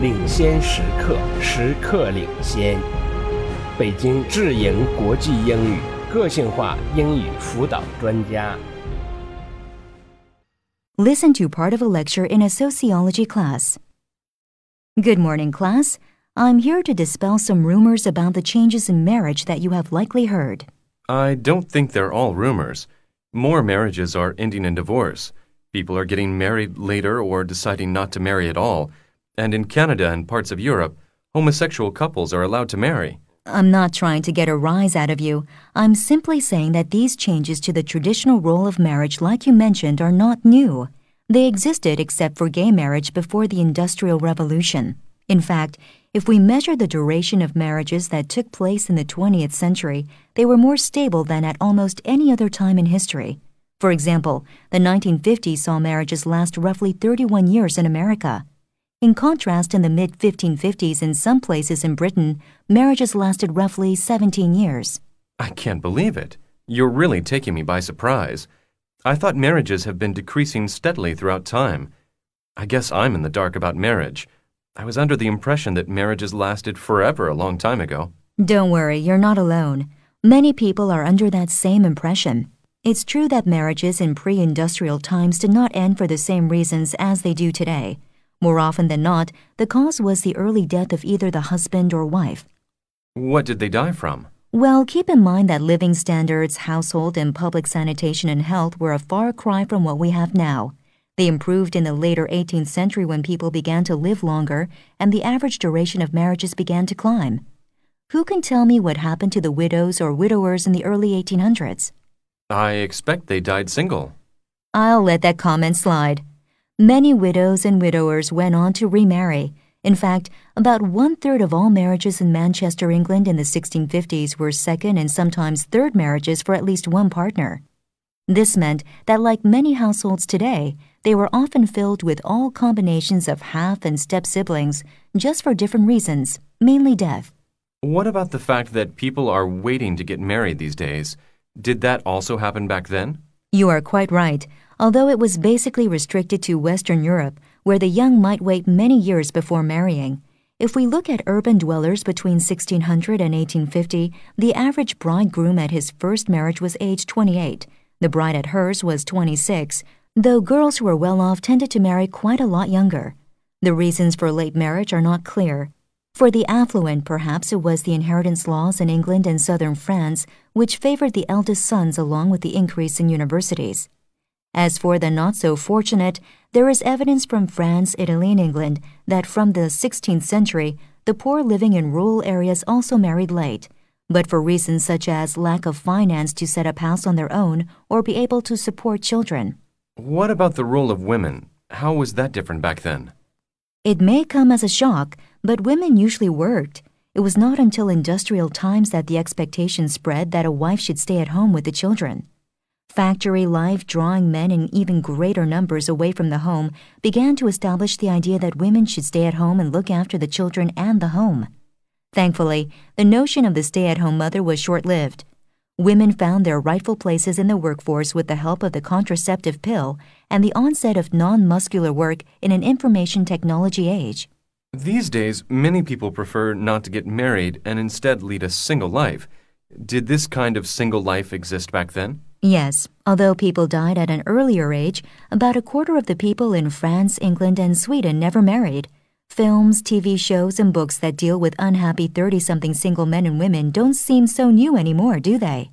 领先时刻，时刻领先。北京智盈国际英语个性化英语辅导专家。 Listen to part of a lecture in a sociology class. Good morning, class. I'm here to dispel some rumors about the changes in marriage that you have likely heard. I don't think they're all rumors. More marriages are ending in divorce. People are getting married later or deciding not to marry at all. And in Canada and parts of Europe, homosexual couples are allowed to marry. I'm not trying to get a rise out of you. I'm simply saying that these changes to the traditional role of marriage, like you mentioned, are not new. They existed except for gay marriage before the Industrial Revolution. In fact, if we measure the duration of marriages that took place in the 20th century, they were more stable than at almost any other time in history. For example, the 1950s saw marriages last roughly 31 years in America. In contrast, in the mid 1550s in some places in Britain, marriages lasted roughly 17 years. I can't believe it. You're really taking me by surprise. I thought marriages have been decreasing steadily throughout time. I guess I'm in the dark about marriage. I was under the impression that marriages lasted forever a long time ago. Don't worry, you're not alone. Many people are under that same impression. It's true that marriages in pre industrial times did not end for the same reasons as they do today. More often than not, the cause was the early death of either the husband or wife. What did they die from? Well, keep in mind that living standards, household and public sanitation and health were a far cry from what we have now. They improved in the later 18th century when people began to live longer and the average duration of marriages began to climb. Who can tell me what happened to the widows or widowers in the early 1800s? I expect they died single. I'll let that comment slide. Many widows and widowers went on to remarry. In fact, about one third of all marriages in Manchester, England in the 1650s were second and sometimes third marriages for at least one partner. This meant that, like many households today, they were often filled with all combinations of half and step siblings, just for different reasons, mainly death. What about the fact that people are waiting to get married these days? Did that also happen back then? You are quite right, although it was basically restricted to Western Europe, where the young might wait many years before marrying. If we look at urban dwellers between 1600 and 1850, the average bridegroom at his first marriage was age 28. The bride at hers was 26, though girls who were well off tended to marry quite a lot younger. The reasons for late marriage are not clear. For the affluent, perhaps it was the inheritance laws in England and southern France, which favored the eldest sons along with the increase in universities. As for the not so fortunate, there is evidence from France, Italy, and England that from the 16th century, the poor living in rural areas also married late, but for reasons such as lack of finance to set up house on their own or be able to support children. What about the role of women? How was that different back then? It may come as a shock, but women usually worked. It was not until industrial times that the expectation spread that a wife should stay at home with the children. Factory life, drawing men in even greater numbers away from the home, began to establish the idea that women should stay at home and look after the children and the home. Thankfully, the notion of the stay at home mother was short lived. Women found their rightful places in the workforce with the help of the contraceptive pill and the onset of non muscular work in an information technology age. These days, many people prefer not to get married and instead lead a single life. Did this kind of single life exist back then? Yes, although people died at an earlier age, about a quarter of the people in France, England, and Sweden never married. Films, TV shows, and books that deal with unhappy 30 something single men and women don't seem so new anymore, do they?